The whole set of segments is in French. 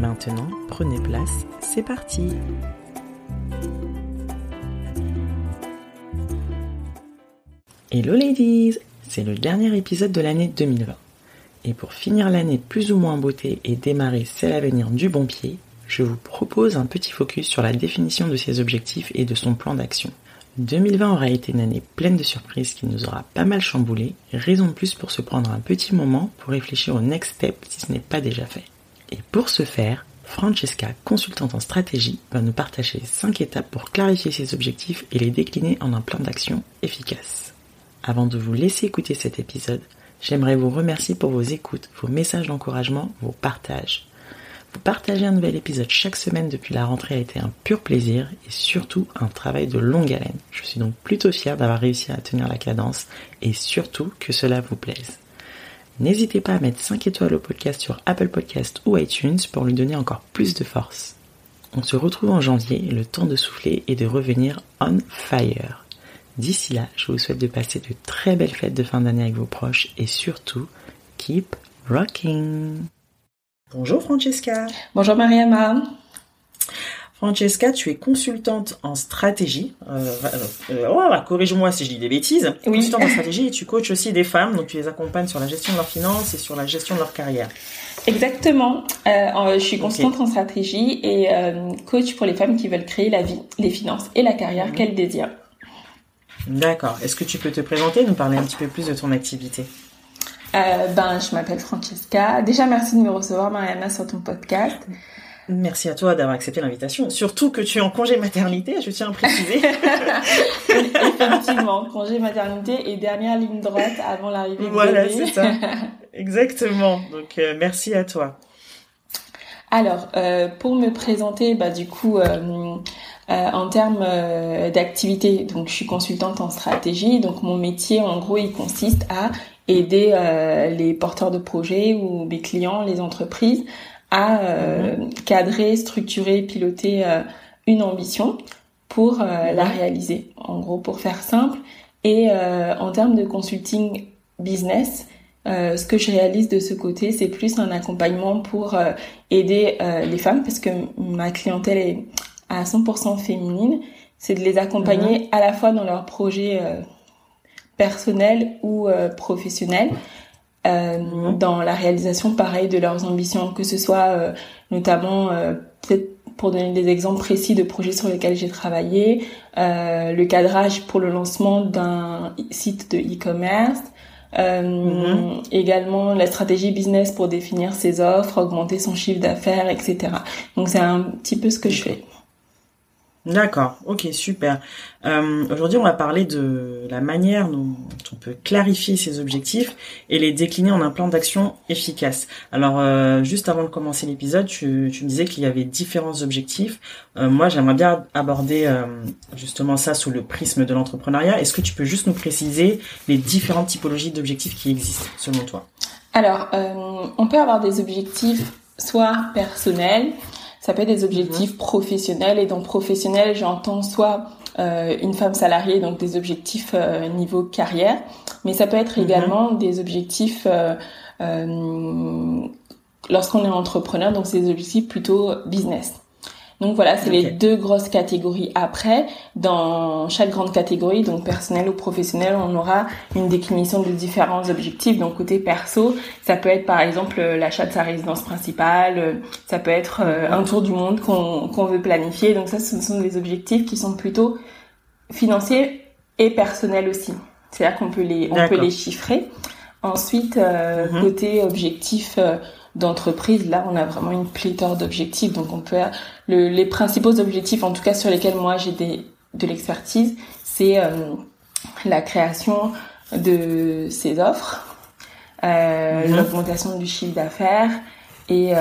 Maintenant, prenez place, c'est parti Hello ladies C'est le dernier épisode de l'année 2020. Et pour finir l'année plus ou moins beauté et démarrer celle à venir du bon pied, je vous propose un petit focus sur la définition de ses objectifs et de son plan d'action. 2020 aura été une année pleine de surprises qui nous aura pas mal chamboulé, raison de plus pour se prendre un petit moment pour réfléchir au next step si ce n'est pas déjà fait. Et pour ce faire, Francesca, consultante en stratégie, va nous partager 5 étapes pour clarifier ses objectifs et les décliner en un plan d'action efficace. Avant de vous laisser écouter cet épisode, j'aimerais vous remercier pour vos écoutes, vos messages d'encouragement, vos partages. Vous partager un nouvel épisode chaque semaine depuis la rentrée a été un pur plaisir et surtout un travail de longue haleine. Je suis donc plutôt fier d'avoir réussi à tenir la cadence et surtout que cela vous plaise. N'hésitez pas à mettre 5 étoiles au podcast sur Apple Podcast ou iTunes pour lui donner encore plus de force. On se retrouve en janvier, le temps de souffler et de revenir on fire. D'ici là, je vous souhaite de passer de très belles fêtes de fin d'année avec vos proches et surtout, keep rocking! Bonjour Francesca. Bonjour Mariama. Francesca, tu es consultante en stratégie. Euh, euh, oh, corrige-moi si je dis des bêtises. Oui. Consultante en stratégie et tu coaches aussi des femmes, donc tu les accompagnes sur la gestion de leurs finances et sur la gestion de leur carrière. Exactement. Euh, je suis consultante en stratégie et coach pour les femmes qui veulent créer la vie, les finances et la carrière mhm. qu'elles désirent. D'accord. Est-ce que tu peux te présenter, nous parler un petit peu plus de ton activité? Euh, ben, je m'appelle Francesca. Déjà, merci de me recevoir, Mariana, sur ton podcast. Merci à toi d'avoir accepté l'invitation. Surtout que tu es en congé maternité, je tiens à préciser. Effectivement, congé maternité et dernière ligne droite avant l'arrivée du Voilà, c'est ça. Exactement. Donc, euh, merci à toi. Alors, euh, pour me présenter, bah, du coup, euh, en termes d'activité, donc je suis consultante en stratégie. Donc, mon métier, en gros, il consiste à aider les porteurs de projets ou mes clients, les entreprises, à euh, mhm. cadrer, structurer, piloter euh, une ambition pour la réaliser. En gros, pour faire simple. Et en termes de consulting business, ce que je réalise de ce côté, c'est plus un accompagnement pour aider les femmes, parce que ma clientèle est à 100% féminine. C'est de les accompagner mhm. à la fois dans leurs projets personnel ou euh, professionnel euh, dans la réalisation pareil de leurs ambitions, que ce soit euh, notamment peut-être pour donner des exemples précis de projets sur lesquels j'ai travaillé, le cadrage pour le lancement d'un site de e-commerce, mhm. également la stratégie business pour définir ses offres, augmenter son chiffre d'affaires, etc. Donc c'est un petit peu ce que je fais. D'accord, ok, super. Euh, aujourd'hui, on va parler de la manière dont on peut clarifier ses objectifs et les décliner en un plan d'action efficace. Alors, euh, juste avant de commencer l'épisode, tu, tu, me disais qu'il y avait différents objectifs. Euh, moi, j'aimerais bien aborder justement ça sous le prisme de l'entrepreneuriat. Est-ce que tu peux juste nous préciser les différentes typologies d'objectifs qui existent selon toi? Alors, on peut avoir des objectifs soit personnels, ça peut être des objectifs mhm. professionnels et dans professionnel, j'entends soit euh, une femme salariée, donc des objectifs euh, niveau carrière, mais ça peut être mhm. également des objectifs euh, euh, lorsqu'on est entrepreneur, donc c'est des objectifs plutôt business. Donc voilà, c'est les deux grosses catégories. Après, dans chaque grande catégorie, donc personnel ou professionnel, on aura une définition de différents objectifs. Donc côté perso, ça peut être par exemple l'achat de sa résidence principale, ça peut être euh, un tour du monde qu'on veut planifier. Donc ça, ce sont des objectifs qui sont plutôt financiers et personnels aussi. C'est-à-dire qu'on peut les on peut les chiffrer. Ensuite, euh, mhm. côté objectif euh, d'entreprise, là, on a vraiment une pléthore d'objectifs. Donc, on peut les principaux objectifs, en tout cas sur lesquels moi j'ai de l'expertise, c'est euh, la création de ces offres, euh, mhm. l'augmentation du chiffre d'affaires et,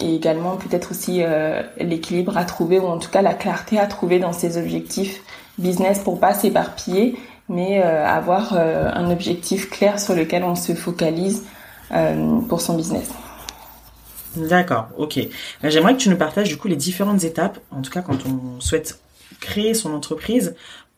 et, également peut-être aussi l'équilibre à trouver ou en tout cas la clarté à trouver dans ces objectifs business pour pas s'éparpiller mais euh, avoir euh, un objectif clair sur lequel on se focalise euh, pour son business. D'accord, ok. J'aimerais que tu nous partages du coup les différentes étapes, en tout cas quand on souhaite créer son entreprise,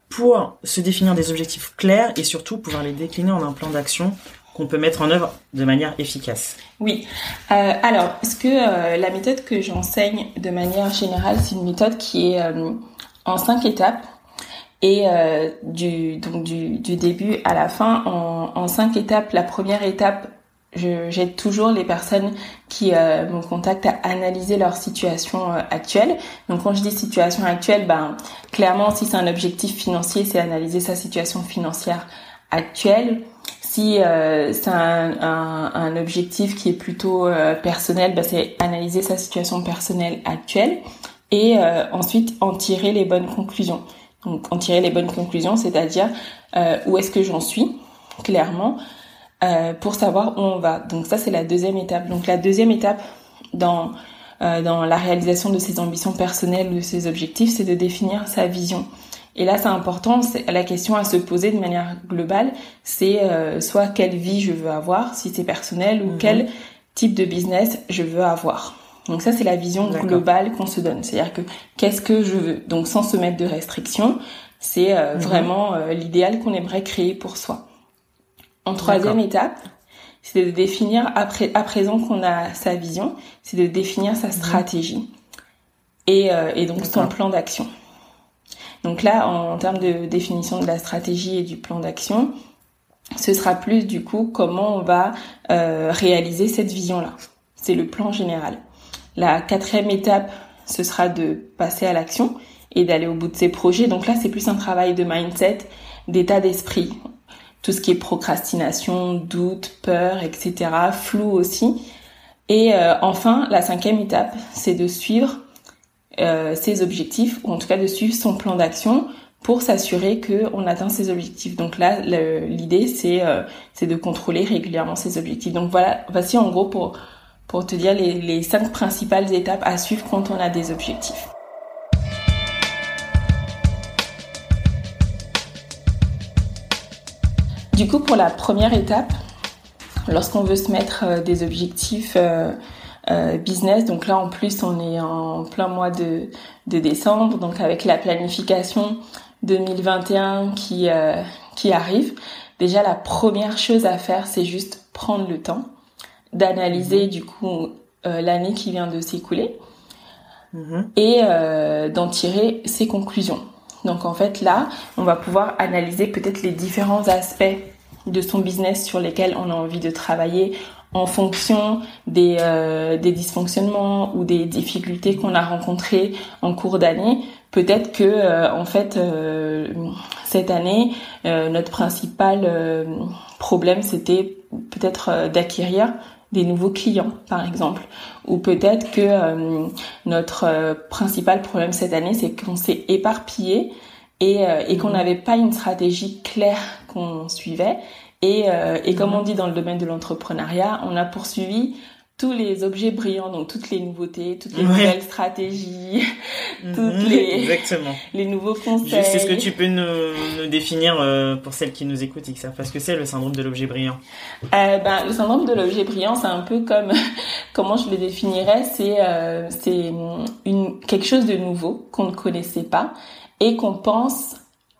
pour se définir des objectifs clairs et surtout pouvoir les décliner en un plan d'action qu'on peut mettre en œuvre de manière efficace. Oui. Euh, alors, ce que euh, la méthode que j'enseigne de manière générale, c'est une méthode qui est euh, en cinq étapes et euh, du donc du, du, début à la fin en, en cinq étapes. La première étape, j'aide toujours les personnes qui euh, me contactent à analyser leur situation euh, actuelle. Donc quand je dis situation actuelle, ben clairement si c'est un objectif financier, c'est analyser sa situation financière actuelle. Si euh, c'est un, un, un, objectif qui est plutôt euh, personnel, ben, c'est analyser sa situation personnelle actuelle et ensuite en tirer les bonnes conclusions. Donc en tirer les bonnes conclusions, c'est-à-dire euh, où est-ce que j'en suis, clairement, euh, pour savoir où on va. Donc ça, c'est la deuxième étape. Donc la deuxième étape dans, euh, dans la réalisation de ses ambitions personnelles, de ses objectifs, c'est de définir sa vision. Et là, c'est important, la question à se poser de manière globale, c'est euh, soit quelle vie je veux avoir, si c'est personnel, ou mhm. quel type de business je veux avoir. Donc ça, c'est la vision globale qu'on se donne. C'est-à-dire que qu'est-ce que je veux? Donc sans se mettre de restrictions, c'est euh, mhm. vraiment euh, l'idéal qu'on aimerait créer pour soi. En troisième étape, c'est de définir, après, à présent qu'on a sa vision, c'est de définir sa stratégie et, euh, et donc son plan d'action. Donc là, en, en, termes de définition de la stratégie et du plan d'action, ce sera plus du coup comment on va réaliser cette vision-là. C'est le plan général. La quatrième étape, ce sera de passer à l'action et d'aller au bout de ses projets. Donc là, c'est plus un travail de mindset, d'état d'esprit. Tout ce qui est procrastination, doute, peur, etc. Flou aussi. Et euh, enfin, la cinquième étape, c'est de suivre euh, ses objectifs, ou en tout cas de suivre son plan d'action pour s'assurer qu'on atteint ses objectifs. Donc là, l'idée, c'est euh, de contrôler régulièrement ses objectifs. Donc voilà, voici en gros pour pour te dire les, les cinq principales étapes à suivre quand on a des objectifs. Du coup, pour la première étape, lorsqu'on veut se mettre euh, des objectifs euh, euh, business, donc là en plus on est en plein mois de, de décembre, donc avec la planification 2021 qui, euh, qui arrive, déjà la première chose à faire c'est juste prendre le temps d'analyser mhm. du coup euh, l'année qui vient de s'écouler mhm. et euh, d'en tirer ses conclusions. Donc en fait là, on va pouvoir analyser peut-être les différents aspects de son business sur lesquels on a envie de travailler en fonction des, euh, des dysfonctionnements ou des difficultés qu'on a rencontrées en cours d'année. Peut-être que euh, en fait euh, cette année notre principal problème c'était peut-être d'acquérir des nouveaux clients, par exemple. Ou peut-être que notre principal problème cette année, c'est qu'on s'est éparpillé et, et qu'on mhm. n'avait pas une stratégie claire qu'on suivait. Et, et comme on dit dans le domaine de l'entrepreneuriat, on a poursuivi tous les objets brillants, donc toutes les nouveautés, toutes les nouvelles stratégies, mhm. toutes les, Exactement. les nouveaux conseils. C'est ce que tu peux nous, nous définir euh, pour celles qui nous écoutent et qui savent pas ce que c'est le syndrome de l'objet brillant? Euh, ben, le syndrome de l'objet brillant, c'est un peu comme comment je le définirais, c'est euh, c'est une quelque chose de nouveau qu'on ne connaissait pas et qu'on pense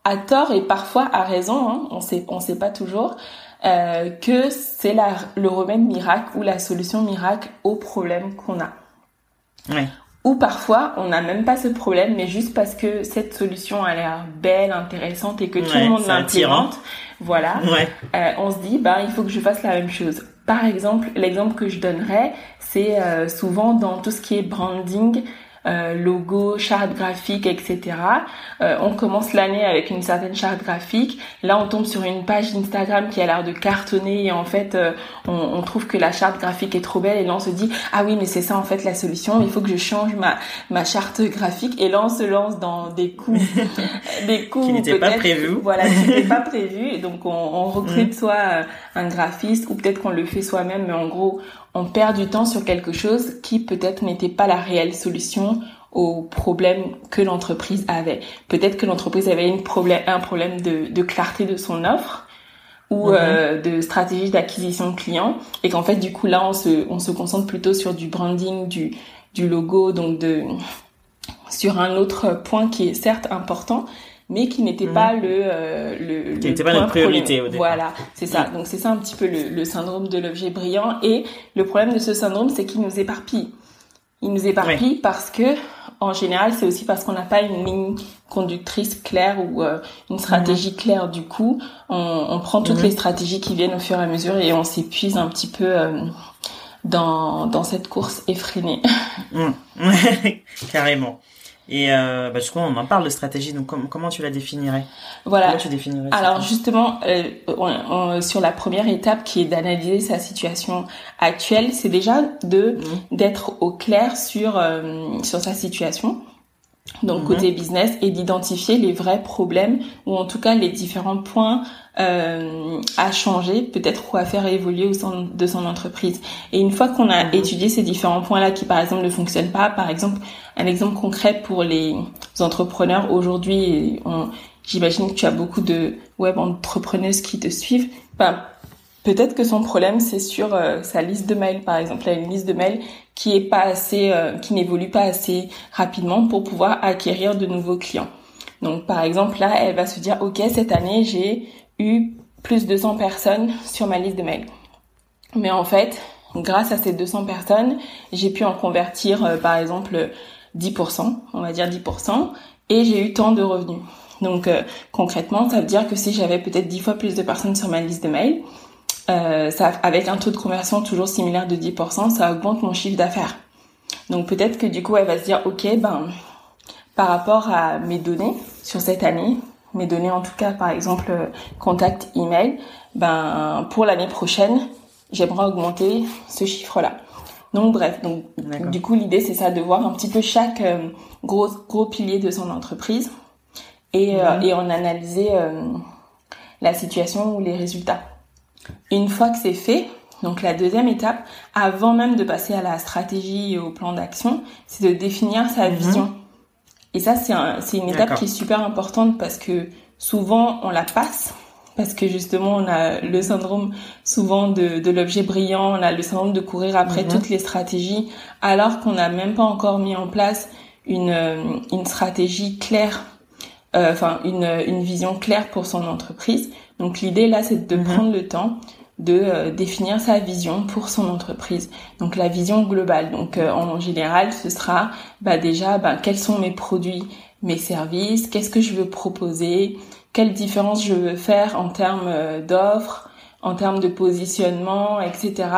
à tort et parfois à raison, hein, on sait on sait pas toujours euh, que c'est le remède miracle ou la solution miracle au problème qu'on a. Ouais. Ou parfois, on n'a même pas ce problème, mais juste parce que cette solution a l'air belle, intéressante et que tout le monde l'implémente, voilà, euh, on se dit, bah, il faut que je fasse la même chose. Par exemple, l'exemple que je donnerais, c'est euh, souvent dans tout ce qui est branding, euh, logo, charte graphique, etc. Euh, on commence l'année avec une certaine charte graphique. Là, on tombe sur une page Instagram qui a l'air de cartonner et en fait, euh, on, trouve que la charte graphique est trop belle et là, on se dit ah oui, mais c'est ça en fait la solution. Il faut que je change ma ma charte graphique et là, on se lance dans des coups, des coups qui n'étaient pas prévus. Voilà, qui n'étaient pas prévus. Et donc, on, on recrute mm. soit un graphiste ou peut-être qu'on le fait soi-même, mais en gros, on perd du temps sur quelque chose qui peut-être n'était pas la réelle solution au problème que l'entreprise avait. Peut-être que l'entreprise avait une problème, un problème de, clarté de son offre ou mhm. euh, de stratégie d'acquisition de clients et qu'en fait du coup là on se, on se concentre plutôt sur du branding, du, du logo, donc de sur un autre point qui est certes important, mais qui n'était pas mhm. le euh, le, qui n'était pas notre priorité au départ. Voilà, c'est ça. Donc c'est ça un petit peu le, le syndrome de l'objet brillant et le problème de ce syndrome c'est qu'il nous éparpille. Il nous éparpille parce que en général c'est aussi parce qu'on n'a pas une ligne conductrice claire ou euh, une stratégie mhm. claire du coup. On, on prend toutes les stratégies qui viennent au fur et à mesure et on s'épuise un petit peu. Euh, dans, dans cette course effrénée. Carrément. Et euh, bah, du coup, on en parle de stratégie. Donc, comment tu la définirais? Voilà. tu définirais Alors, justement, euh, sur la première étape, qui est d'analyser sa situation actuelle, c'est déjà de mmh. d'être au clair sur euh, sur sa situation donc mhm. côté business, et d'identifier les vrais problèmes ou en tout cas les différents points euh, à changer, peut-être ou à faire évoluer au sein de son entreprise. Et une fois qu'on a mhm. étudié ces différents points-là qui par exemple ne fonctionnent pas, par exemple un exemple concret pour les entrepreneurs aujourd'hui, j'imagine que tu as beaucoup de web entrepreneuses qui te suivent. Ben, Peut-être que son problème c'est sur euh, sa liste de mails par exemple, elle a une liste de mails qui est pas assez euh, qui n'évolue pas assez rapidement pour pouvoir acquérir de nouveaux clients. Donc par exemple là, elle va se dire OK, cette année, j'ai eu plus de 200 personnes sur ma liste de mails. Mais en fait, grâce à ces 200 personnes, j'ai pu en convertir euh, par exemple 10%, on va dire 10% et j'ai eu tant de revenus. Donc concrètement, ça veut dire que si j'avais peut-être 10 fois plus de personnes sur ma liste de mails, euh, ça, avec un taux de conversion toujours similaire de 10%, ça augmente mon chiffre d'affaires. Donc peut-être que du coup, elle va se dire, ok, ben, par rapport à mes données sur cette année, mes données en tout cas, par exemple, contact email, ben, pour l'année prochaine, j'aimerais augmenter ce chiffre-là. Donc bref, donc du coup l'idée c'est ça de voir un petit peu chaque euh, gros gros pilier de son entreprise et, euh, et en analyser la situation ou les résultats. Une fois que c'est fait, donc la deuxième étape, avant même de passer à la stratégie et au plan d'action, c'est de définir sa mhm. vision. Et ça, c'est une étape qui est super importante parce que souvent on la passe parce que justement on a le syndrome souvent de, l'objet brillant, on a le syndrome de courir après mhm. toutes les stratégies alors qu'on n'a même pas encore mis en place une, une stratégie claire, euh, enfin une, une vision claire pour son entreprise. Donc l'idée là, c'est de mhm. prendre le temps de euh, définir sa vision pour son entreprise. Donc la vision globale. Donc euh, en général, ce sera bah, déjà bah, quels sont mes produits, mes services, qu'est-ce que je veux proposer, quelle différence je veux faire en termes euh, d'offres, en termes de positionnement, etc.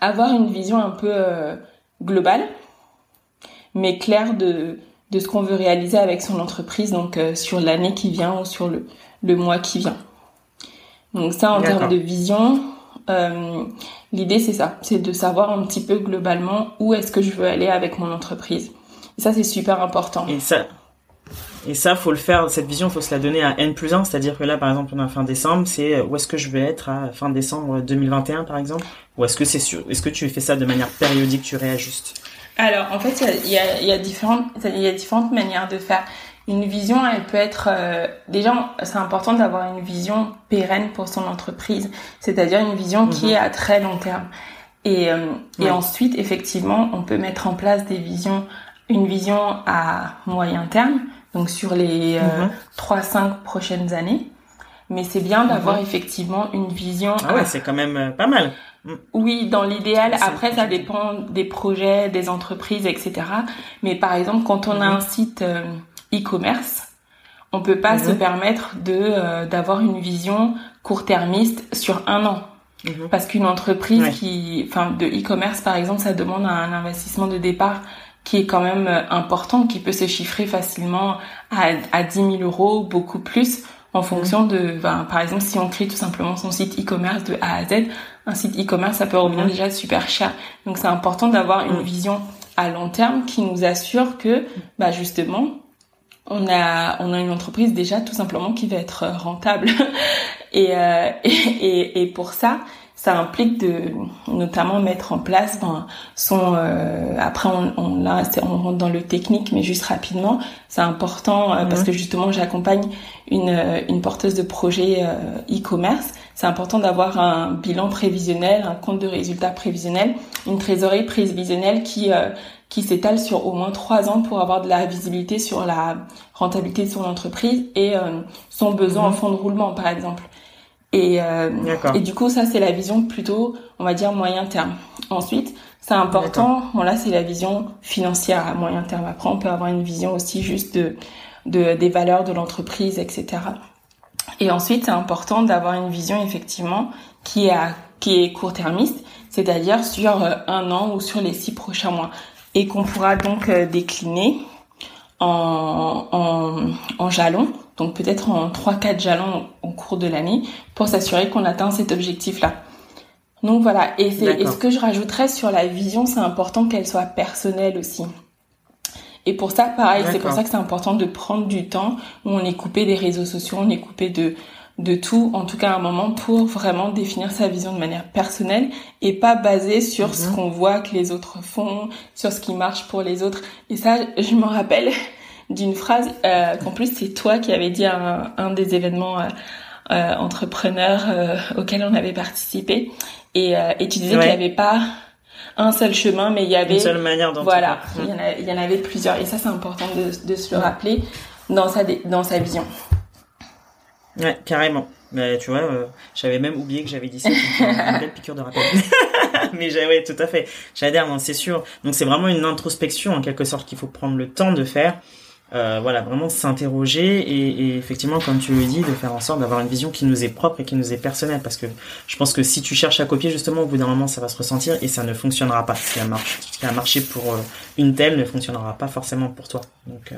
Avoir une vision un peu globale, mais claire de de ce qu'on veut réaliser avec son entreprise, donc sur l'année qui vient ou sur le, le mois qui vient. Donc ça, en termes de vision, euh, l'idée c'est ça, c'est de savoir un petit peu globalement où est-ce que je veux aller avec mon entreprise. Et ça, c'est super important. Et ça, et ça, faut le faire. Cette vision, faut se la donner à N plus 1. C'est-à-dire que là, par exemple, on a fin décembre, c'est euh, où est-ce que je vais être à fin décembre 2021, par exemple? Ou est-ce que c'est sûr Est-ce que tu fais ça de manière périodique, tu réajustes? Alors, en fait, il y a, y, a, différentes, y a différentes manières de faire. Une vision, elle peut être euh, déjà c'est important d'avoir une vision pérenne pour son entreprise, c'est-à-dire une vision qui mhm. est à très long terme. Et, euh, et ensuite, effectivement, on peut mettre en place des visions, une vision à moyen terme, donc sur les euh, 3-5 mhm. prochaines années. mais c'est bien d'avoir mhm. effectivement une vision. Ah ouais, c'est quand même euh, pas mal. Mm. Oui, dans l'idéal. Après, ça dépend des projets, des entreprises, etc. Mais par exemple, quand on a un site euh, e-commerce, on peut pas se mhm. permettre de euh, d'avoir une vision court-termiste sur un an. Parce qu'une entreprise qui, enfin, de e-commerce par exemple, ça demande un investissement de départ qui est quand même important, qui peut se chiffrer facilement à, à 10 000 euros, beaucoup plus en fonction de, ben, par exemple, si on crée tout simplement son site e-commerce de A à Z, un site e-commerce, ça peut revenir déjà super cher. Donc c'est important d'avoir une vision à long terme qui nous assure que, bah justement, on a on a une entreprise déjà tout simplement qui va être rentable. et, euh, et, et pour ça, ça implique de notamment mettre en place ben, son euh, après on, on là on rentre dans le technique mais juste rapidement. C'est important euh, parce que justement j'accompagne une euh, une porteuse de projet e-commerce. C'est important d'avoir un bilan prévisionnel un compte de résultats prévisionnel une trésorerie prévisionnelle qui qui s'étale sur au moins trois ans pour avoir de la visibilité sur la rentabilité de son entreprise et son besoin en mhm. fonds de roulement par exemple et, euh, et du coup, ça, c'est la vision plutôt, on va dire, moyen terme. Ensuite, c'est important, bon là, c'est la vision financière à moyen terme. Après, on peut avoir une vision aussi juste de, de des valeurs de l'entreprise, etc. Et ensuite, c'est important d'avoir une vision, effectivement, qui est, qui est court-termiste, c'est-à-dire sur euh, un an ou sur les six prochains mois. Et qu'on pourra donc euh, décliner en, en, en jalons donc peut-être en 3-4 jalons au cours de l'année pour s'assurer qu'on atteint cet objectif-là. Donc voilà, et, c'est, ce que je rajouterais sur la vision, c'est important qu'elle soit personnelle aussi. Et pour ça, pareil, c'est pour ça que c'est important de prendre du temps où on est coupé des réseaux sociaux, on est coupé de de tout, en tout cas un moment pour vraiment définir sa vision de manière personnelle et pas basée sur ce mhm. qu'on voit que les autres font, sur ce qui marche pour les autres. Et ça, je me rappelle, d'une phrase euh, qu'en plus c'est toi qui avais dit à un, des événements euh, euh entrepreneurs euh, auxquels on avait participé. Et, et tu disais qu'il n'y avait pas un seul chemin mais il y avait une seule manière voilà il y, en il y en avait plusieurs. Et ça c'est important de, de se le rappeler dans sa dans sa vision ouais carrément. Mais tu vois j'avais même oublié que j'avais dit ça une belle piqûre de rappel. Mais ouais tout à fait. J'adhère c'est sûr. Donc c'est vraiment une introspection en quelque sorte qu'il faut prendre le temps de faire euh, voilà, vraiment s'interroger et, et, effectivement, comme tu le dis, de faire en sorte d'avoir une vision qui nous est propre et qui nous est personnelle. Parce que je pense que si tu cherches à copier, justement, au bout d'un moment, ça va se ressentir et ça ne fonctionnera pas. Ce qui a marché, ce qui a marché pour euh, une telle ne fonctionnera pas forcément pour toi. Donc, euh,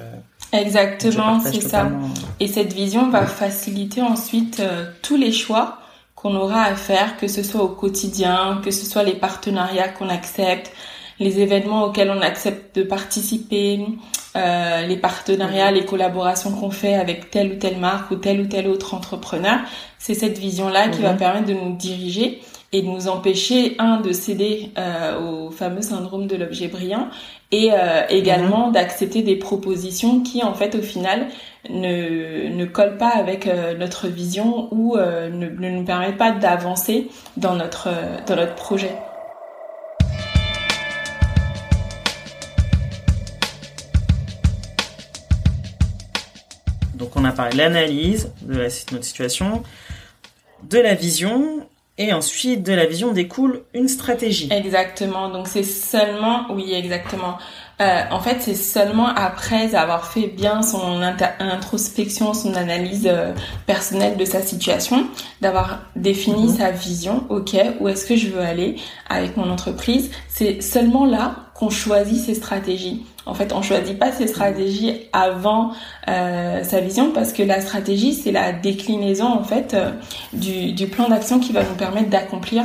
Exactement, c'est ça. Et cette vision va faciliter ensuite euh, tous les choix qu'on aura à faire, que ce soit au quotidien, que ce soit les partenariats qu'on accepte, les événements auxquels on accepte de participer, euh, les partenariats, les collaborations qu'on fait avec telle ou telle marque ou tel ou tel autre entrepreneur. C'est cette vision-là qui va mhm. permettre de nous diriger et de nous empêcher, un, de céder euh, au fameux syndrome de l'objet brillant et euh, également mhm. d'accepter des propositions qui, en fait, au final, ne, ne collent pas avec euh, notre vision ou euh, ne, ne nous permettent pas d'avancer dans notre, dans notre projet. Donc on a parlé de l'analyse de notre situation, de la vision, et ensuite de la vision découle une stratégie. Exactement. Donc c'est seulement, oui exactement. Euh, en fait, c'est seulement après avoir fait bien son introspection, son analyse euh, personnelle de sa situation, d'avoir défini mhm. sa vision, ok, où est-ce que je veux aller avec mon entreprise, c'est seulement là qu'on choisit ses stratégies. En fait, on choisit pas ses stratégies avant euh, sa vision parce que la stratégie, c'est la déclinaison en fait du, du plan d'action qui va nous permettre d'accomplir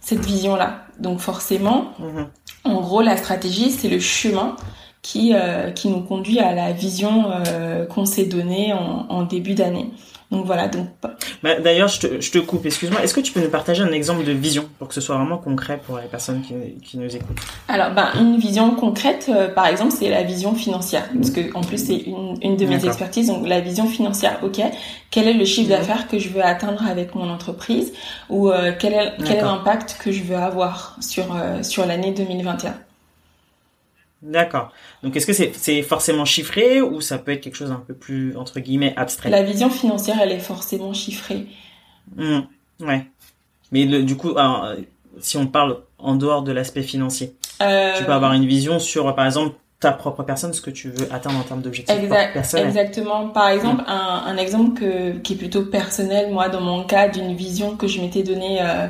cette vision-là. Donc forcément, mhm. En gros, la stratégie, c'est le chemin qui, euh, qui nous conduit à la vision euh, qu'on s'est donnée en, en début d'année. Donc voilà. Donc. Bah, D'ailleurs, je te, je te coupe. Excuse-moi. Est-ce que tu peux nous partager un exemple de vision pour que ce soit vraiment concret pour les personnes qui, qui nous écoutent Alors, ben une vision concrète, euh, par exemple, c'est la vision financière, parce que en plus c'est une, une de mes expertises. Donc la vision financière. Ok. Quel est le chiffre d'affaires que je veux atteindre avec mon entreprise, ou euh, quel est quel est l'impact que je veux avoir sur euh, sur l'année 2021 D'accord. Donc est-ce que c'est forcément chiffré ou ça peut être quelque chose un peu plus entre guillemets abstrait? La vision financière, elle est forcément chiffrée. Mmh. Ouais. Mais le, du coup, alors, si on parle en dehors de l'aspect financier, Euh, tu peux avoir une vision sur, par exemple, ta propre personne, ce que tu veux atteindre en termes d'objectifs Exact, personnels. exactement. Par exemple, un, un exemple que, qui est plutôt personnel, moi, dans mon cas, d'une vision que je m'étais donnée euh,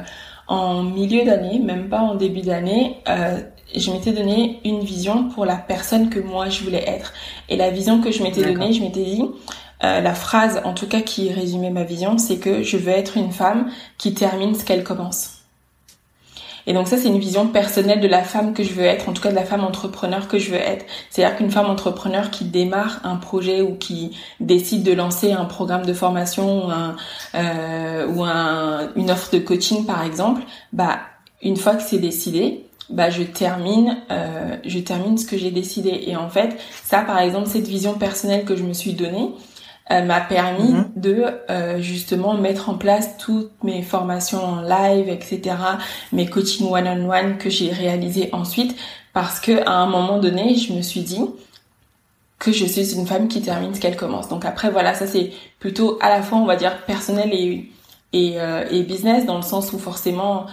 en milieu d'année, même pas en début d'année, euh, je m'étais donné une vision pour la personne que moi je voulais être. Et la vision que je m'étais donnée, je m'étais dit, euh, la phrase, en tout cas, qui résumait ma vision, c'est que je veux être une femme qui termine ce qu'elle commence. Et donc ça, c'est une vision personnelle de la femme que je veux être, en tout cas de la femme entrepreneur que je veux être. C'est-à-dire qu'une femme entrepreneur qui démarre un projet ou qui décide de lancer un programme de formation ou, un, euh, ou un, une offre de coaching, par exemple, bah une fois que c'est décidé, bah je termine, euh, je termine ce que j'ai décidé. Et en fait, ça, par exemple, cette vision personnelle que je me suis donnée, euh, m'a permis Mhm. de euh, justement mettre en place toutes mes formations en live, etc., mes coachings one-on-one que j'ai réalisés ensuite, parce que à un moment donné, je me suis dit que je suis une femme qui termine ce qu'elle commence. Donc après, voilà, ça c'est plutôt à la fois, on va dire, personnel et et, euh, et business, dans le sens où forcément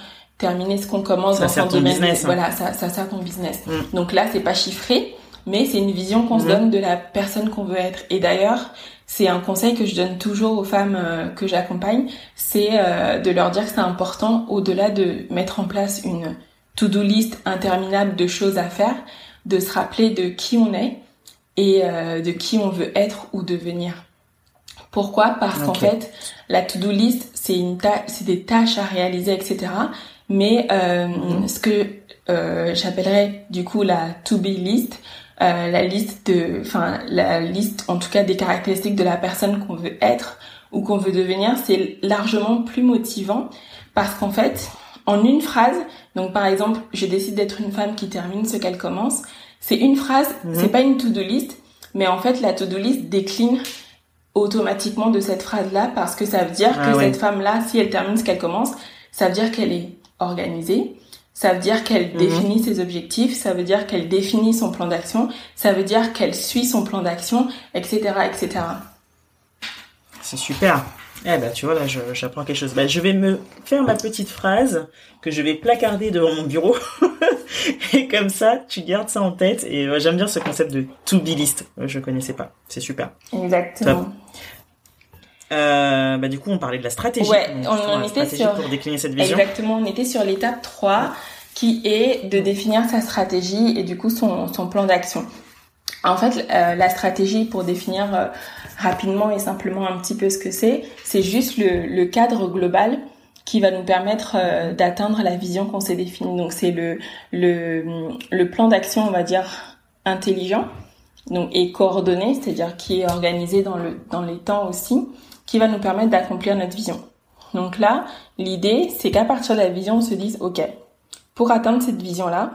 terminer ce qu'on commence Ça dans sert son ton domaine, business, hein. voilà, ça, ça sert ton business. Mm. Donc là, c'est pas chiffré, mais c'est une vision qu'on se Mhm. donne de la personne qu'on veut être. Et d'ailleurs, c'est un conseil que je donne toujours aux femmes euh, que j'accompagne, c'est euh, de leur dire que c'est important, au-delà de mettre en place une to-do list interminable de choses à faire, de se rappeler de qui on est et euh, de qui on veut être ou devenir. Pourquoi? Parce qu'en fait, la to-do list, c'est une c'est des tâches à réaliser, etc. Mais euh, Mhm. ce que euh, j'appellerais du coup la to-be list, euh, la liste de, enfin la liste en tout cas des caractéristiques de la personne qu'on veut être ou qu'on veut devenir, c'est largement plus motivant parce qu'en fait, en une phrase, donc par exemple, je décide d'être une femme qui termine ce qu'elle commence, c'est une phrase, Mhm. c'est pas une to-do list, mais en fait la to-do list décline automatiquement de cette phrase-là parce que ça veut dire Ah que cette femme-là, si elle termine ce qu'elle commence, ça veut dire qu'elle est organisée, ça veut dire qu'elle Mhm. définit ses objectifs, ça veut dire qu'elle définit son plan d'action, ça veut dire qu'elle suit son plan d'action, etc., etc. C'est super. Eh ben, tu vois, là, j'apprends quelque chose. Ben, je vais me faire ma petite phrase que je vais placarder devant mon bureau. et comme ça, tu gardes ça en tête. Et euh, j'aime bien ce concept de to-be list. Euh, Je connaissais pas. C'est super. Exactement. Euh, bah, du coup, on parlait de la stratégie. Ouais, on la était stratégie sur- pour décliner cette vision. Exactement, on était sur l'étape 3 qui est de définir sa stratégie et du coup son, son plan d'action. En fait, euh, la stratégie, pour définir euh, rapidement et simplement un petit peu ce que c'est, c'est juste le, le cadre global qui va nous permettre euh, d'atteindre la vision qu'on s'est définie. Donc c'est le, le, le plan d'action, on va dire, intelligent donc, et coordonné, c'est-à-dire qui est organisé dans, le, dans les temps aussi, qui va nous permettre d'accomplir notre vision. Donc là, l'idée, c'est qu'à partir de la vision, on se dise, OK, pour atteindre cette vision-là,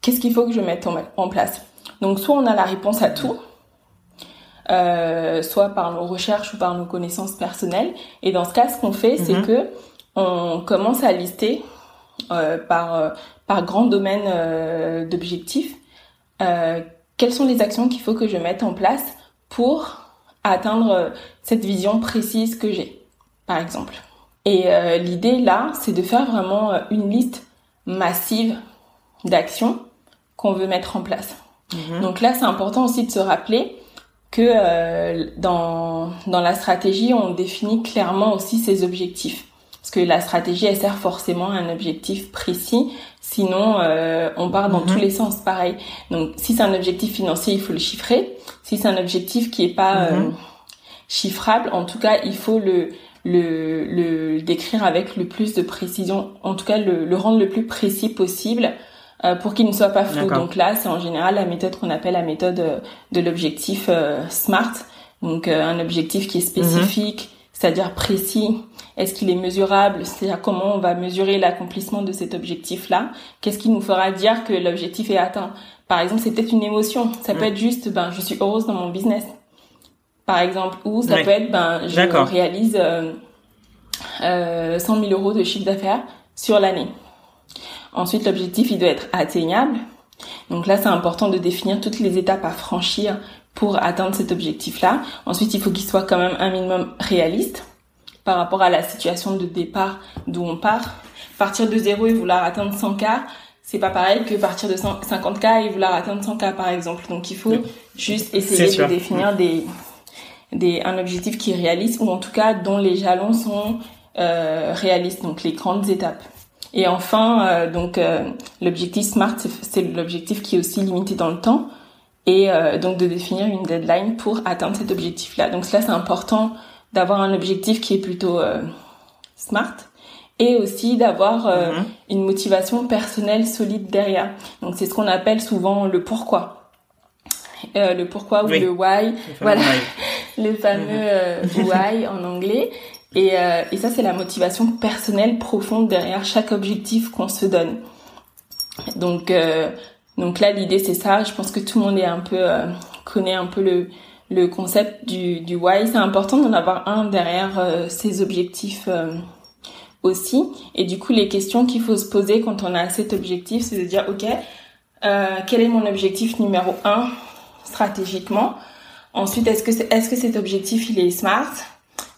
qu'est-ce qu'il faut que je mette en, place? Donc soit on a la réponse à tout, euh, soit par nos recherches ou par nos connaissances personnelles. Et dans ce cas, ce qu'on fait, c'est Mhm. que on commence à lister euh, par euh, par grand domaine d'objectifs quelles sont les actions qu'il faut que je mette en place pour atteindre cette vision précise que j'ai, par exemple. Et euh, l'idée là, c'est de faire vraiment euh, une liste massive d'actions qu'on veut mettre en place. Mhm. Donc là, c'est important aussi de se rappeler que euh, dans, dans la stratégie, on définit clairement aussi ses objectifs. Parce que la stratégie, elle sert forcément à un objectif précis. Sinon, euh, on part dans Mhm. tous les sens, pareil. Donc, si c'est un objectif financier, il faut le chiffrer. Si c'est un objectif qui est pas Mhm. Chiffrable, en tout cas, il faut le, le, le décrire avec le plus de précision. En tout cas, le, le rendre le plus précis possible euh, pour qu'il ne soit pas flou. Donc là, c'est en général la méthode qu'on appelle la méthode euh, de l'objectif euh, SMART. Donc euh, un objectif qui est spécifique, c'est-à-dire précis. Est-ce qu'il est mesurable? C'est-à-dire comment on va mesurer l'accomplissement de cet objectif-là? Qu'est-ce qui nous fera dire que l'objectif est atteint? Par exemple, c'est peut-être une émotion. Ça peut Mm. être juste, ben, je suis heureuse dans mon business. Par exemple, ou ça Ouais. peut être, ben, je réalise euh, euh, 100 000 euros de chiffre d'affaires sur l'année. Ensuite, l'objectif, il doit être atteignable. Donc là, c'est important de définir toutes les étapes à franchir pour atteindre cet objectif-là. Ensuite, il faut qu'il soit quand même un minimum réaliste par rapport à la situation de départ d'où on part. Partir de zéro et vouloir atteindre 100K, c'est pas pareil que partir de 50K et vouloir atteindre 100K par exemple. Donc il faut juste essayer de définir des, des, un objectif qui est réaliste ou en tout cas dont les jalons sont euh, réalistes, donc les grandes étapes. Et enfin, euh, donc euh, l'objectif SMART, c'est l'objectif qui est aussi limité dans le temps et donc de définir une deadline pour atteindre cet objectif-là. Donc cela, c'est important d'avoir un objectif qui est plutôt SMART et aussi d'avoir mm-hmm. une motivation personnelle solide derrière. Donc c'est ce qu'on appelle souvent le pourquoi. le pourquoi ou le why, voilà, le fameux why en anglais. Et, euh, et ça, c'est la motivation personnelle profonde derrière chaque objectif qu'on se donne. Donc, euh, donc là, l'idée, c'est ça. Je pense que tout le monde est un peu euh, connaît un peu le, le concept du, du why. C'est important d'en avoir un derrière euh, ses objectifs aussi. Et du coup, les questions qu'il faut se poser quand on a cet objectif, c'est de dire, OK, quel est mon objectif numéro un stratégiquement? Ensuite, est-ce que, est-ce que cet objectif, il est smart?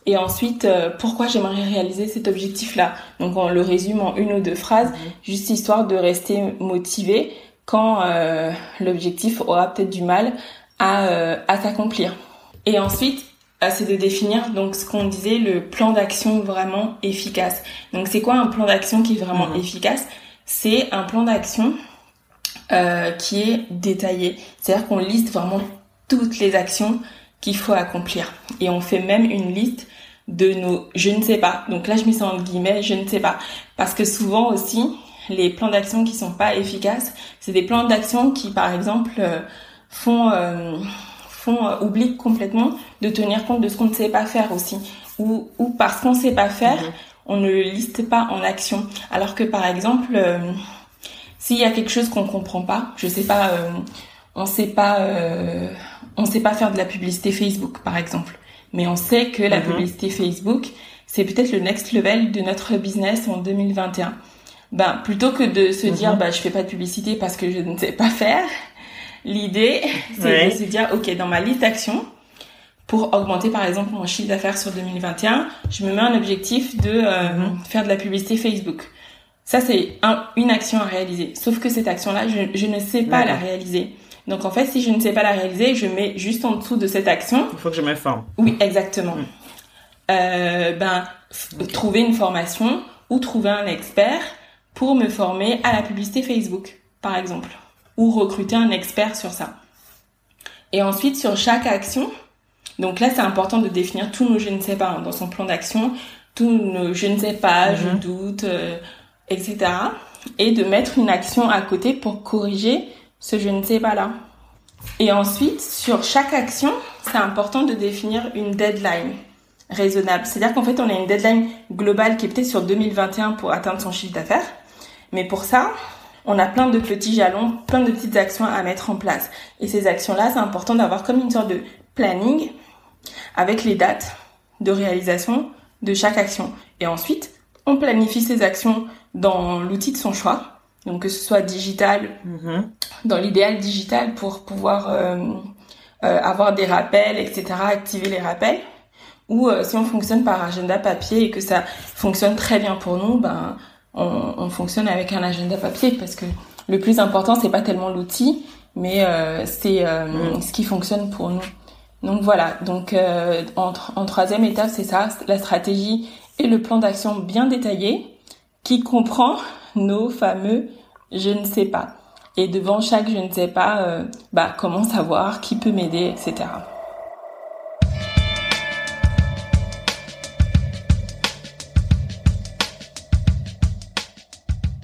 Et ensuite, euh, pourquoi j'aimerais réaliser cet objectif-là? Donc on le résume en une ou deux phrases, mhm. juste histoire de rester motivé quand euh, l'objectif aura peut-être du mal à, euh, à s'accomplir. Et ensuite, c'est de définir donc ce qu'on disait le plan d'action vraiment efficace. Donc c'est quoi un plan d'action qui est vraiment mhm. efficace? C'est un plan d'action qui est détaillé. C'est-à-dire qu'on liste vraiment toutes les actions qu'il faut accomplir. Et on fait même une liste de nos je ne sais pas. Donc là, je mets ça en guillemets, je ne sais pas. Parce que souvent aussi, les plans d'action qui sont pas efficaces, c'est des plans d'action qui, par exemple, euh, font, euh, font euh, oublient complètement de tenir compte de ce qu'on ne sait pas faire aussi. Ou, ou parce qu'on ne sait pas faire, mhm. on ne le liste pas en action. Alors que, par exemple, s'il y a quelque chose qu'on comprend pas, je sais pas, on sait pas, on sait pas faire de la publicité Facebook, par exemple mais on sait que la mhm. publicité Facebook, c'est peut-être le next level de notre business en 2021. Ben, plutôt que de se dire, bah, je fais pas de publicité parce que je ne sais pas faire, l'idée, c'est de se dire, OK, dans ma liste d'actions, pour augmenter par exemple mon chiffre d'affaires sur 2021, je me mets un objectif de euh, mhm. faire de la publicité Facebook. Ça, c'est un, une action à réaliser. Sauf que cette action-là, je, je, ne sais pas la réaliser. Donc en fait, si je ne sais pas la réaliser, je mets juste en dessous de cette action. Il faut que je m'informe. Oui, exactement. Hmm. Euh, ben, trouver une formation ou trouver un expert pour me former à la publicité Facebook, par exemple, ou recruter un expert sur ça. Et ensuite, sur chaque action, donc là, c'est important de définir tous nos je ne sais pas hein, dans son plan d'action, tous nos je ne sais pas, je mhm. doute, euh, etc. Et de mettre une action à côté pour corriger ce je ne sais pas là. Et ensuite, sur chaque action, c'est important de définir une deadline raisonnable. C'est-à-dire qu'en fait, on a une deadline globale qui est peut-être sur 2021 pour atteindre son chiffre d'affaires. Mais pour ça, on a plein de petits jalons, plein de petites actions à mettre en place. Et ces actions-là, c'est important d'avoir comme une sorte de planning avec les dates de réalisation de chaque action. Et ensuite, on planifie ces actions dans l'outil de son choix donc que ce soit digital, mm-hmm. dans l'idéal digital pour pouvoir euh, euh, avoir des rappels, etc., activer les rappels. Ou euh, si on fonctionne par agenda papier et que ça fonctionne très bien pour nous, ben on, on fonctionne avec un agenda papier parce que le plus important c'est pas tellement l'outil, mais c'est mm. ce qui fonctionne pour nous. Donc voilà. Donc en, en troisième étape c'est ça, la stratégie et le plan d'action bien détaillé qui comprend nos fameux je ne sais pas. Et devant chaque je ne sais pas, euh, bah, comment savoir, qui peut m'aider, etc.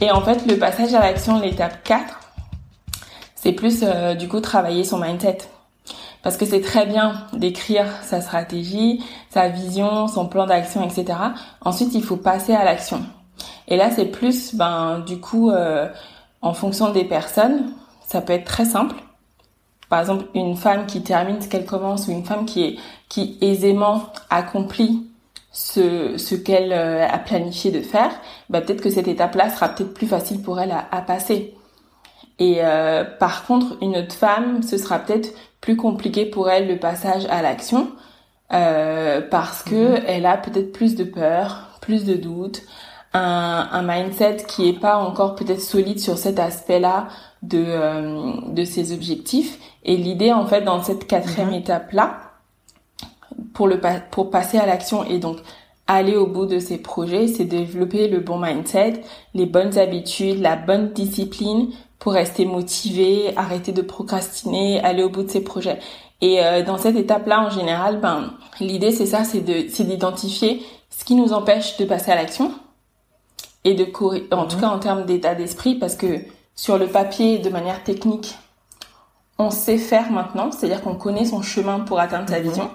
Et en fait, le passage à l'action, l'étape 4, c'est plus euh, du coup travailler son mindset. Parce que c'est très bien d'écrire sa stratégie, sa vision, son plan d'action, etc. Ensuite, il faut passer à l'action. Et là, c'est plus, ben, du coup, euh, en fonction des personnes, ça peut être très simple. Par exemple, une femme qui termine ce qu'elle commence ou une femme qui est qui aisément accomplit ce, ce qu'elle euh, a planifié de faire, bah peut-être que cette étape-là sera peut-être plus facile pour elle à, passer. Et euh, par contre, une autre femme, ce sera peut-être plus compliqué pour elle le passage à l'action euh, parce que mhm. elle a peut-être plus de peur, plus de doutes, un, un mindset qui est pas encore peut-être solide sur cet aspect-là de euh, de ses objectifs. Et l'idée en fait dans cette quatrième mhm. étape là, pour le pour passer à l'action et donc aller au bout de ses projets, c'est développer le bon mindset, les bonnes habitudes, la bonne discipline pour rester motivé, arrêter de procrastiner, aller au bout de ses projets. Et euh, dans cette étape-là, en général, ben l'idée c'est ça, c'est de c'est d'identifier ce qui nous empêche de passer à l'action et de en tout mhm. cas en termes d'état d'esprit, parce que sur le papier, de manière technique, on sait faire maintenant, c'est-à-dire qu'on connaît son chemin pour atteindre sa mhm. vision.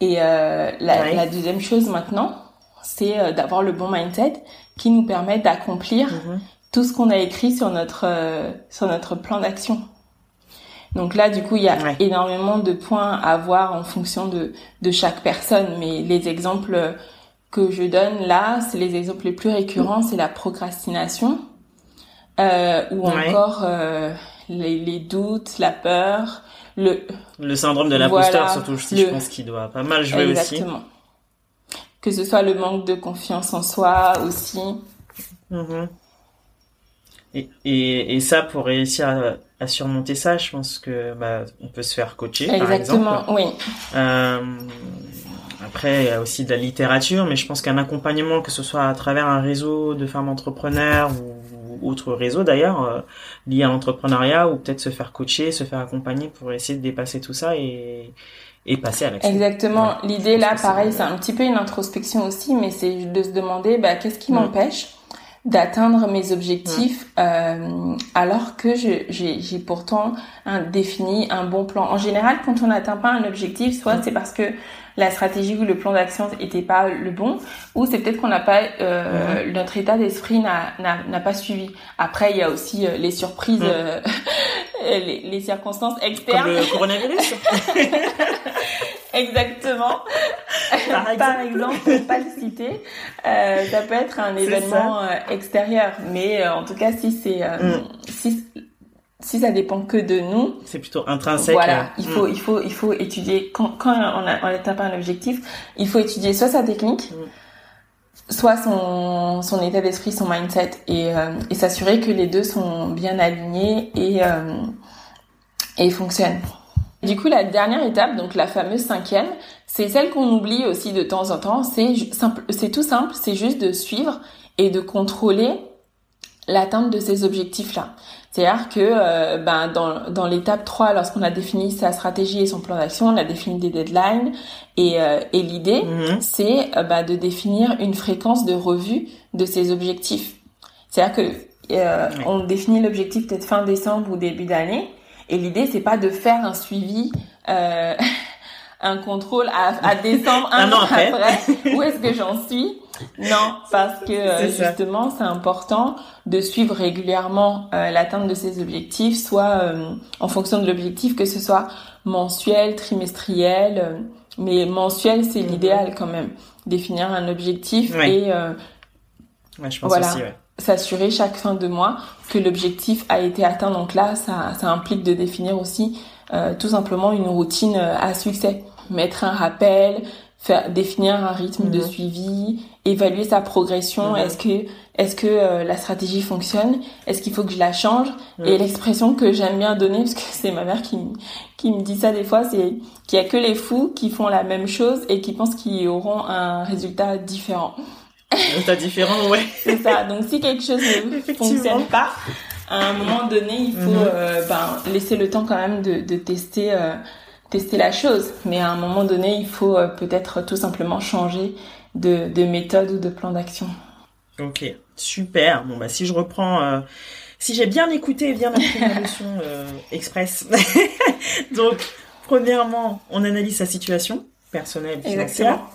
Et euh, la, deuxième chose maintenant, c'est euh, d'avoir le bon mindset qui nous permet d'accomplir mhm. tout ce qu'on a écrit sur notre euh, sur notre plan d'action. Donc là, du coup, il y a énormément de points à voir en fonction de de chaque personne, mais les exemples que je donne là, c'est les exemples les plus récurrents, c'est la procrastination euh, ou encore les, les doutes, la peur, le le syndrome de l'imposteur surtout si je pense qu'il doit pas mal jouer Exactement. Que ce soit le manque de confiance en soi aussi. Mhm. Et, et, et, ça, pour réussir à, à, surmonter ça, je pense que bah, on peut se faire coacher, Exactement, par exemple. oui. Euh, après, il y a aussi de la littérature, mais je pense qu'un accompagnement, que ce soit à travers un réseau de femmes entrepreneurs ou, autre réseau d'ailleurs, euh, lié à l'entrepreneuriat, ou peut-être se faire coacher, se faire accompagner pour essayer de dépasser tout ça et, et passer à l'action. Exactement. L'idée là, pareil, c'est un petit peu une introspection aussi, mais c'est de se demander, bah, qu'est-ce qui mm. m'empêche d'atteindre mes objectifs mm. euh, alors que j'ai pourtant un, défini un bon plan. En général, quand on n'atteint pas un objectif, soit mm. c'est parce que la stratégie ou le plan d'action n'était pas le bon, ou c'est peut-être qu'on n'a pas euh, notre état d'esprit n'a pas suivi. Après, il y a aussi euh, les surprises, euh, les, les, circonstances externes. Comme le coronavirus. Exactement. Par exemple, Par exemple pas le citer, euh, ça peut être un événement extérieur, mais en tout cas, si c'est mm. si si ça dépend que de nous, c'est plutôt intrinsèque. Voilà, il faut, mm. il faut, il faut étudier quand, quand on a, on atteint pas un objectif, il faut étudier soit sa technique, mm. soit son, son état d'esprit, son mindset, et, euh, et s'assurer que les deux sont bien alignés et euh, et fonctionnent. Du coup, la dernière étape, donc la fameuse cinquième, c'est celle qu'on oublie aussi de temps en temps. C'est simple, c'est tout simple, c'est juste de suivre et de contrôler l'atteinte de ces objectifs-là. C'est-à-dire que euh, ben, dans, dans l'étape 3, lorsqu'on a défini sa stratégie et son plan d'action, on a défini des deadlines et, euh, et l'idée, mhm. c'est euh, ben, de définir une fréquence de revue de ses objectifs. C'est-à-dire que on définit l'objectif peut-être fin décembre ou début d'année et l'idée, c'est pas de faire un suivi... un contrôle à, à décembre, un, an après. Où est-ce que j'en suis? Non, parce que euh, justement, c'est important de suivre régulièrement euh, l'atteinte de ces objectifs, soit euh, en fonction de l'objectif, que ce soit mensuel, trimestriel, mais mensuel, c'est mhm. l'idéal quand même. Définir un objectif et ouais, je pense voilà. Aussi, ouais s'assurer chaque fin de mois que l'objectif a été atteint. Donc là, ça, ça implique de définir aussi euh, tout simplement une routine à succès mettre un rappel, faire définir un rythme de mhm. suivi, évaluer sa progression. Mhm. Est-ce que est-ce que euh, la stratégie fonctionne? Est-ce qu'il faut que je la change? Mhm. Et l'expression que j'aime bien donner, parce que c'est ma mère qui qui me dit ça des fois, c'est qu'il y a que les fous qui font la même chose et qui pensent qu'ils auront un résultat différent. Résultat différent, ouais. c'est ça. Donc si quelque chose ne fonctionne pas, à un moment donné, il faut euh, ben, laisser le temps quand même de, de tester. Euh, tester la chose. Mais à un moment donné, il faut euh, peut-être tout simplement changer de, de, méthode ou de plan d'action. Ok, super. Bon bah si je reprends, euh, si j'ai bien écouté et bien appris la leçon euh, express. Donc premièrement, on analyse sa situation personnelle, financière. Exactement.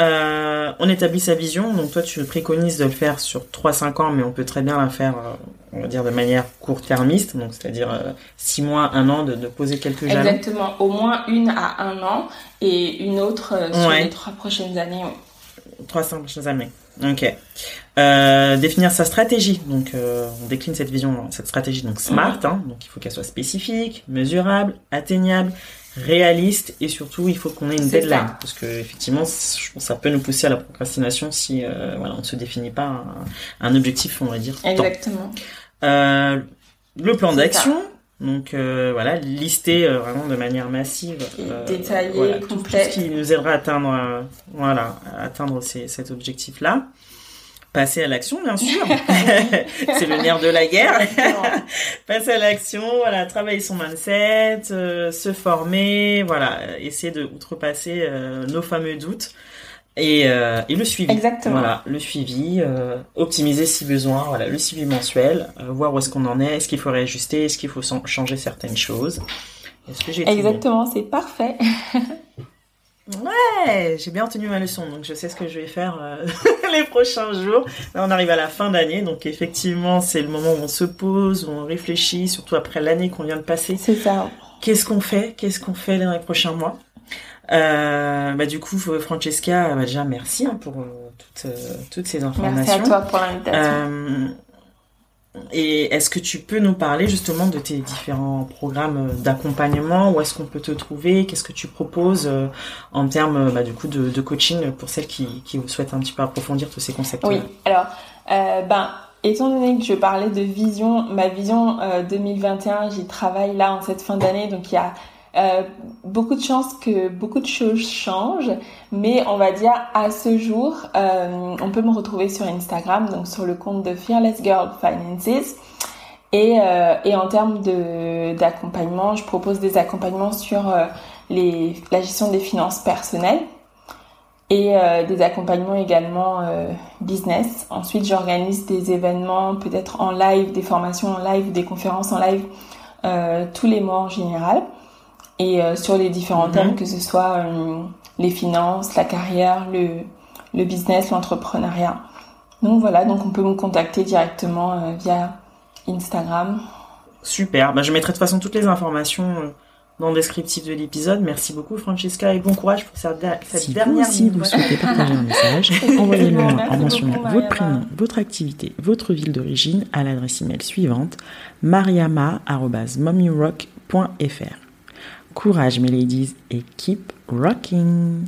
Euh, on établit sa vision, donc toi tu préconises de le faire sur 3-5 ans, mais on peut très bien la faire, euh, on va dire, de manière court-termiste, donc c'est-à-dire 6 euh, mois, 1 an, de, poser quelques jalons. Exactement, au moins une à un an et une autre sur les trois prochaines années. Trois cinq prochaines années. Ok. Euh, définir sa stratégie. Donc, euh, on décline cette vision, cette stratégie donc smart. Hein, donc, il faut qu'elle soit spécifique, mesurable, atteignable, réaliste et surtout, il faut qu'on ait une deadline. ça. Parce que effectivement, je pense que ça peut nous pousser à la procrastination si euh, voilà, on ne se définit pas un, un objectif, on va dire. Exactement. Euh, le plan d'action. Donc euh, voilà, lister vraiment de manière massive, Et détaillé, voilà, tout- complet. tout ce qui nous aidera à atteindre, voilà, à atteindre ces- cet objectif-là. Passer à l'action, bien sûr. C'est le nerf de la guerre. Passer à l'action, voilà, travailler son mindset, euh, se former, voilà, essayer de outrepasser euh, nos fameux doutes et, euh, et le suivi. Exactement. Voilà, le suivi, euh, optimiser si besoin, voilà, le suivi mensuel, euh, voir où est-ce qu'on en est, est-ce qu'il faut réajuster, est-ce qu'il faut changer certaines choses. Est-ce que j'ai tout dit? Exactement, c'est parfait. Ouais, j'ai bien retenu ma leçon, donc je sais ce que je vais faire euh, les prochains jours. Là, on arrive à la fin d'année, donc effectivement, c'est le moment où on se pose, où on réfléchit, surtout après l'année qu'on vient de passer. C'est ça. Qu'est-ce qu'on fait? Qu'est-ce qu'on fait dans les prochains mois? Euh, bah, Du coup, Francesca, bah, déjà, merci hein, pour euh, toutes, euh, toutes ces informations. Merci à toi pour l'invitation. Euh, et est-ce que tu peux nous parler justement de tes différents programmes d'accompagnement? Où est-ce qu'on peut te trouver? Qu'est-ce que tu proposes euh, en termes bah, de, coaching pour celles qui, souhaitent un petit peu approfondir tous ces concepts Oui, alors, euh, ben, étant donné que je parlais de vision, ma vision euh, 2021, j'y travaille là en cette fin d'année, donc il y a euh, beaucoup de chances que beaucoup de choses changent, mais on va dire à ce jour, euh, on peut me retrouver sur Instagram, donc sur le compte de Fearless Girl Finances. Et, euh, en termes d'accompagnement, je propose des accompagnements sur la gestion des finances personnelles et des accompagnements également business. Ensuite, j'organise des événements, peut-être en live, des formations en live, des conférences en live, tous les mois en général. Et euh, sur les différents Mhm. thèmes, que ce soit euh, les finances, la carrière, le, le business, l'entrepreneuriat. Donc voilà, donc on peut me contacter directement euh, via Instagram. Super. Bah, je mettrai de toute façon toutes les informations dans le descriptif de l'épisode. Merci beaucoup Francesca et bon courage pour cette, cette Si vous dernière aussi vous souhaitez partager un message, envoyez-le en mentionnant votre prénom, votre activité, votre ville d'origine à l'adresse email suivante mariama@mommyrock.fr. Courage mes ladies et keep rocking.